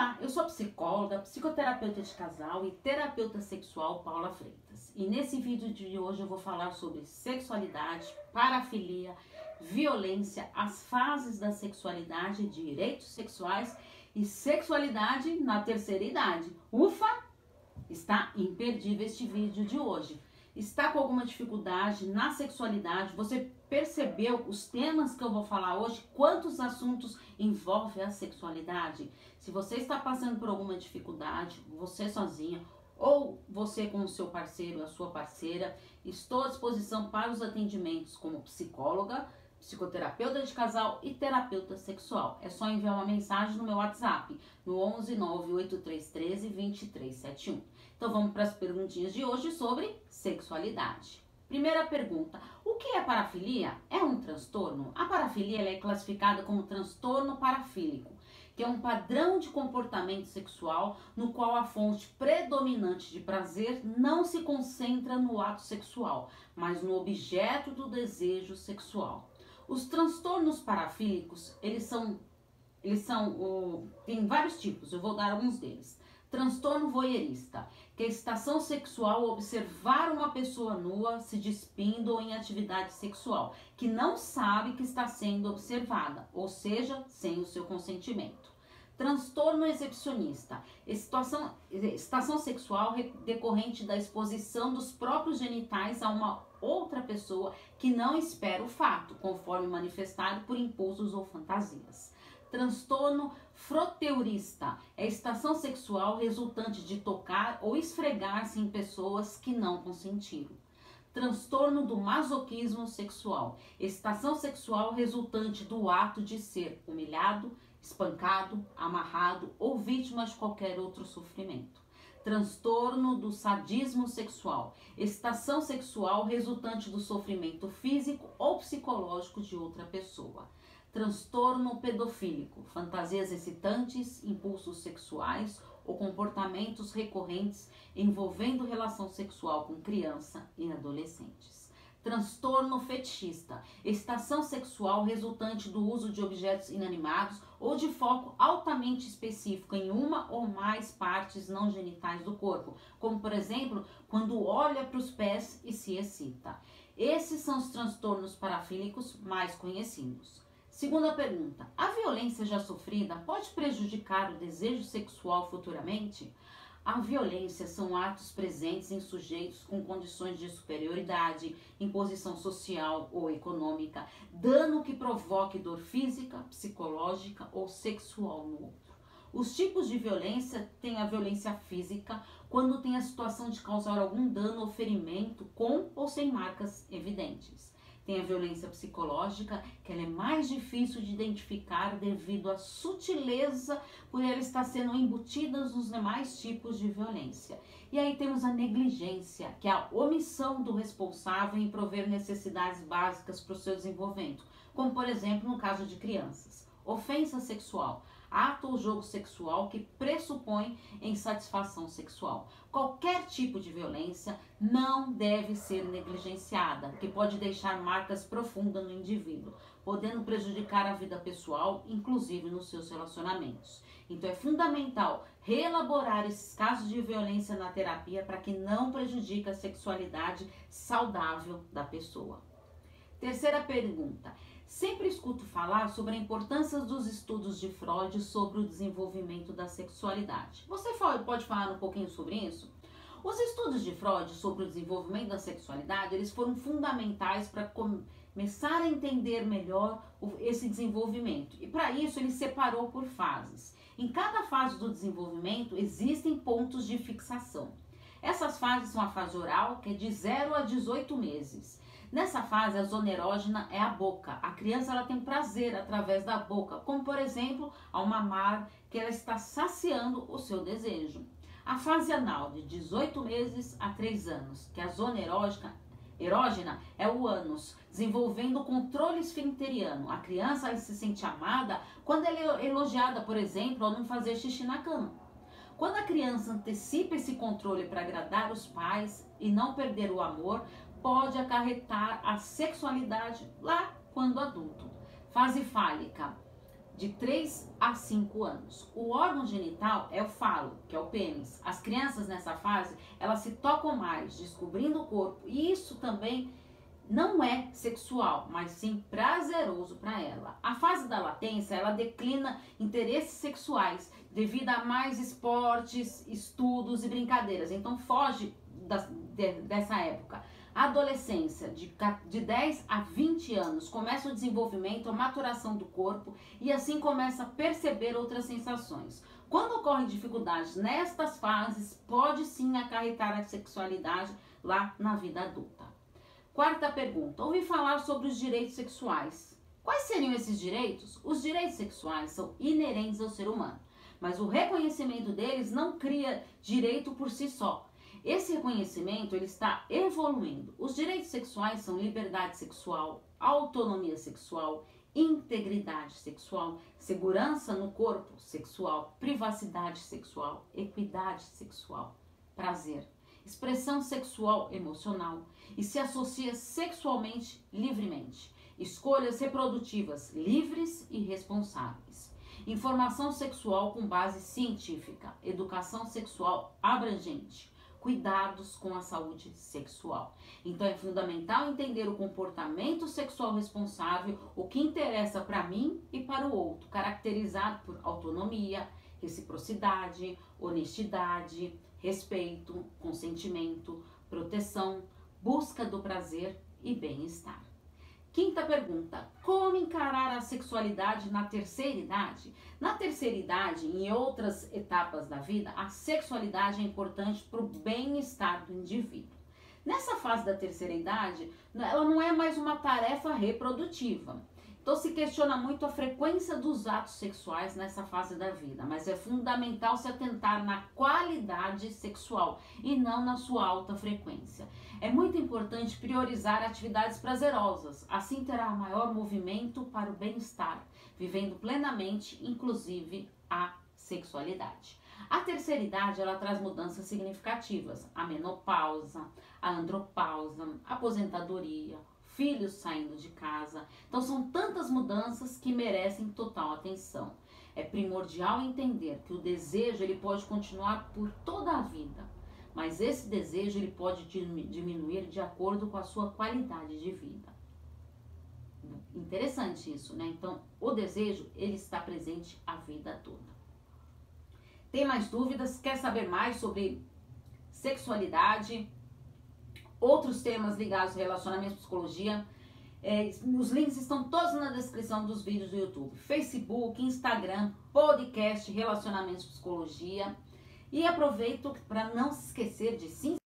Olá, eu sou psicóloga, psicoterapeuta de casal e terapeuta sexual Paula Freitas. E nesse vídeo de hoje eu vou falar sobre sexualidade, parafilia, violência, as fases da sexualidade, direitos sexuais e sexualidade na terceira idade. Ufa! Está imperdível este vídeo de hoje está com alguma dificuldade na sexualidade, você percebeu os temas que eu vou falar hoje, quantos assuntos envolvem a sexualidade? Se você está passando por alguma dificuldade, você sozinha ou você com o seu parceiro, a sua parceira, estou à disposição para os atendimentos como psicóloga, psicoterapeuta de casal e terapeuta sexual. É só enviar uma mensagem no meu WhatsApp no 11 98313 2371. Então vamos para as perguntinhas de hoje sobre sexualidade. Primeira pergunta: o que é parafilia? É um transtorno? A parafilia é classificada como transtorno parafílico, que é um padrão de comportamento sexual no qual a fonte predominante de prazer não se concentra no ato sexual, mas no objeto do desejo sexual. Os transtornos parafílicos, eles são eles são tem vários tipos, eu vou dar alguns deles. Transtorno voyeurista, que é estação sexual observar uma pessoa nua se despindo ou em atividade sexual, que não sabe que está sendo observada, ou seja, sem o seu consentimento. Transtorno exibicionista, situação, estação sexual decorrente da exposição dos próprios genitais a uma outra pessoa que não espera o fato, conforme manifestado por impulsos ou fantasias. Transtorno froteurista é estação sexual resultante de tocar ou esfregar-se em pessoas que não consentiram. Transtorno do masoquismo sexual, estação sexual resultante do ato de ser humilhado, espancado, amarrado ou vítima de qualquer outro sofrimento. Transtorno do sadismo sexual, estação sexual resultante do sofrimento físico ou psicológico de outra pessoa transtorno pedofílico, fantasias excitantes, impulsos sexuais ou comportamentos recorrentes envolvendo relação sexual com criança e adolescentes. Transtorno fetichista, estação sexual resultante do uso de objetos inanimados ou de foco altamente específico em uma ou mais partes não genitais do corpo, como por exemplo, quando olha para os pés e se excita. Esses são os transtornos parafílicos mais conhecidos. Segunda pergunta: a violência já sofrida pode prejudicar o desejo sexual futuramente? A violência são atos presentes em sujeitos com condições de superioridade, imposição social ou econômica, dano que provoque dor física, psicológica ou sexual no outro. Os tipos de violência têm a violência física, quando tem a situação de causar algum dano ou ferimento com ou sem marcas evidentes. Tem a violência psicológica, que ela é mais difícil de identificar devido à sutileza por ela estar sendo embutida nos demais tipos de violência. E aí temos a negligência, que é a omissão do responsável em prover necessidades básicas para o seu desenvolvimento, como por exemplo no caso de crianças. Ofensa sexual ato ou jogo sexual que pressupõe insatisfação sexual. Qualquer tipo de violência não deve ser negligenciada, que pode deixar marcas profundas no indivíduo, podendo prejudicar a vida pessoal, inclusive nos seus relacionamentos. Então é fundamental reelaborar esses casos de violência na terapia para que não prejudique a sexualidade saudável da pessoa. Terceira pergunta: Sempre escuto falar sobre a importância dos estudos de Freud sobre o desenvolvimento da sexualidade. Você pode falar um pouquinho sobre isso? Os estudos de Freud sobre o desenvolvimento da sexualidade, eles foram fundamentais para começar a entender melhor esse desenvolvimento. E para isso ele separou por fases. Em cada fase do desenvolvimento existem pontos de fixação. Essas fases são a fase oral, que é de 0 a 18 meses. Nessa fase, a zona erógena é a boca. A criança ela tem prazer através da boca, como por exemplo, ao mamar, que ela está saciando o seu desejo. A fase anal, de 18 meses a 3 anos, que é a zona erógena, erógena é o ânus, desenvolvendo o controle esfinteriano. A criança se sente amada quando ela é elogiada, por exemplo, ao não fazer xixi na cama. Quando a criança antecipa esse controle para agradar os pais e não perder o amor, pode acarretar a sexualidade lá quando adulto. Fase fálica, de 3 a 5 anos. O órgão genital é o falo, que é o pênis. As crianças nessa fase, elas se tocam mais, descobrindo o corpo, e isso também não é sexual, mas sim prazeroso para ela. A fase da latência, ela declina interesses sexuais devido a mais esportes, estudos e brincadeiras. Então foge das, de, dessa época. Adolescência, de, de 10 a 20 anos, começa o desenvolvimento, a maturação do corpo e assim começa a perceber outras sensações. Quando ocorrem dificuldades nestas fases, pode sim acarretar a sexualidade lá na vida adulta. Quarta pergunta: ouvi falar sobre os direitos sexuais. Quais seriam esses direitos? Os direitos sexuais são inerentes ao ser humano, mas o reconhecimento deles não cria direito por si só. Esse reconhecimento ele está evoluindo. Os direitos sexuais são liberdade sexual, autonomia sexual, integridade sexual, segurança no corpo sexual, privacidade sexual, equidade sexual, prazer, expressão sexual emocional e se associa sexualmente livremente, escolhas reprodutivas livres e responsáveis. Informação sexual com base científica, educação sexual abrangente, cuidados com a saúde sexual. Então é fundamental entender o comportamento sexual responsável, o que interessa para mim e para o outro, caracterizado por autonomia, reciprocidade, honestidade, respeito, consentimento, proteção, busca do prazer e bem-estar. Quinta pergunta: como encarar a sexualidade na terceira idade? Na terceira idade em outras etapas da vida, a sexualidade é importante para o bem-estar do indivíduo. Nessa fase da terceira idade, ela não é mais uma tarefa reprodutiva. Então se questiona muito a frequência dos atos sexuais nessa fase da vida, mas é fundamental se atentar na qualidade sexual e não na sua alta frequência. É muito importante priorizar atividades prazerosas, assim terá maior movimento para o bem-estar, vivendo plenamente, inclusive a sexualidade. A terceira idade ela traz mudanças significativas: a menopausa, a andropausa, a aposentadoria, filhos saindo de casa. Então são tantas mudanças que merecem total atenção. É primordial entender que o desejo ele pode continuar por toda a vida, mas esse desejo ele pode diminuir de acordo com a sua qualidade de vida. Interessante isso, né? Então, o desejo ele está presente a vida toda. Tem mais dúvidas? Quer saber mais sobre sexualidade? Outros temas ligados ao relacionamento psicologia. É, os links estão todos na descrição dos vídeos do YouTube. Facebook, Instagram, podcast, relacionamentos psicologia. E aproveito para não se esquecer de se